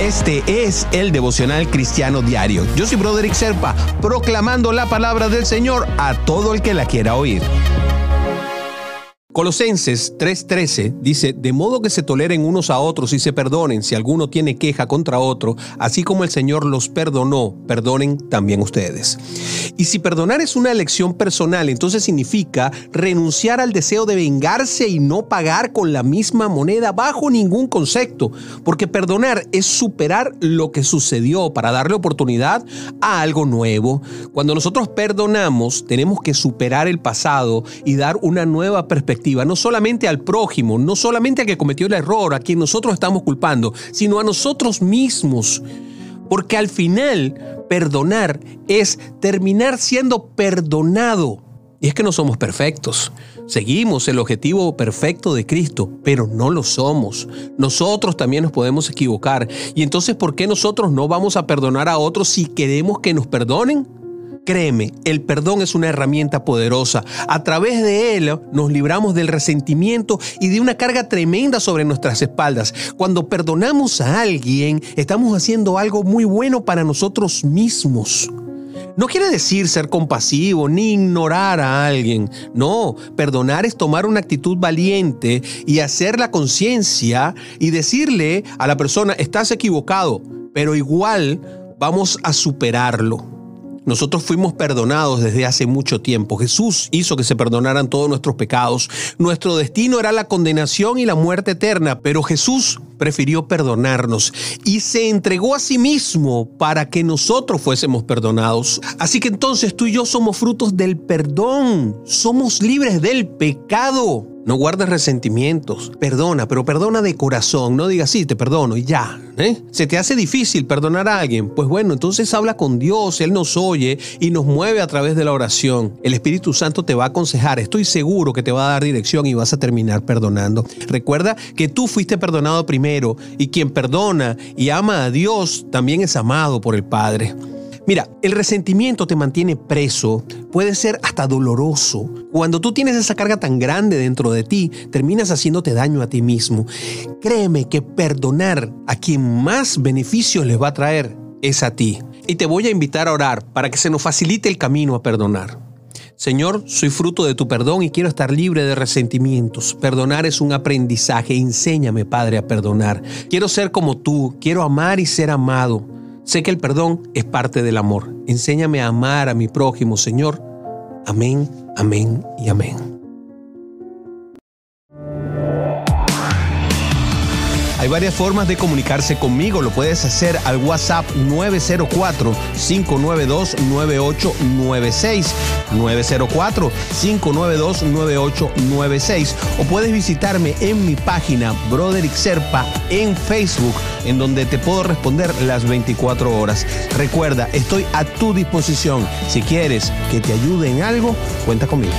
Este es el devocional cristiano diario. Yo soy Broderick Serpa, proclamando la palabra del Señor a todo el que la quiera oír. Colosenses 3:13 dice, de modo que se toleren unos a otros y se perdonen si alguno tiene queja contra otro, así como el Señor los perdonó, perdonen también ustedes. Y si perdonar es una elección personal, entonces significa renunciar al deseo de vengarse y no pagar con la misma moneda bajo ningún concepto, porque perdonar es superar lo que sucedió para darle oportunidad a algo nuevo. Cuando nosotros perdonamos, tenemos que superar el pasado y dar una nueva perspectiva no solamente al prójimo, no solamente al que cometió el error, a quien nosotros estamos culpando, sino a nosotros mismos. Porque al final, perdonar es terminar siendo perdonado. Y es que no somos perfectos. Seguimos el objetivo perfecto de Cristo, pero no lo somos. Nosotros también nos podemos equivocar. Y entonces, ¿por qué nosotros no vamos a perdonar a otros si queremos que nos perdonen? Créeme, el perdón es una herramienta poderosa. A través de él nos libramos del resentimiento y de una carga tremenda sobre nuestras espaldas. Cuando perdonamos a alguien, estamos haciendo algo muy bueno para nosotros mismos. No quiere decir ser compasivo ni ignorar a alguien. No, perdonar es tomar una actitud valiente y hacer la conciencia y decirle a la persona, estás equivocado, pero igual vamos a superarlo. Nosotros fuimos perdonados desde hace mucho tiempo. Jesús hizo que se perdonaran todos nuestros pecados. Nuestro destino era la condenación y la muerte eterna, pero Jesús prefirió perdonarnos y se entregó a sí mismo para que nosotros fuésemos perdonados. Así que entonces tú y yo somos frutos del perdón. Somos libres del pecado. No guardes resentimientos. Perdona, pero perdona de corazón. No digas, sí, te perdono y ya. ¿eh? ¿Se te hace difícil perdonar a alguien? Pues bueno, entonces habla con Dios. Él nos oye y nos mueve a través de la oración. El Espíritu Santo te va a aconsejar. Estoy seguro que te va a dar dirección y vas a terminar perdonando. Recuerda que tú fuiste perdonado primero y quien perdona y ama a Dios también es amado por el Padre. Mira, el resentimiento te mantiene preso, puede ser hasta doloroso. Cuando tú tienes esa carga tan grande dentro de ti, terminas haciéndote daño a ti mismo. Créeme que perdonar a quien más beneficios les va a traer es a ti. Y te voy a invitar a orar para que se nos facilite el camino a perdonar. Señor, soy fruto de tu perdón y quiero estar libre de resentimientos. Perdonar es un aprendizaje. Enséñame, Padre, a perdonar. Quiero ser como tú, quiero amar y ser amado. Sé que el perdón es parte del amor. Enséñame a amar a mi prójimo, Señor. Amén, amén y amén. Hay varias formas de comunicarse conmigo. Lo puedes hacer al WhatsApp 904-592-9896. 904-592-9896. O puedes visitarme en mi página Broderick Serpa en Facebook, en donde te puedo responder las 24 horas. Recuerda, estoy a tu disposición. Si quieres que te ayude en algo, cuenta conmigo.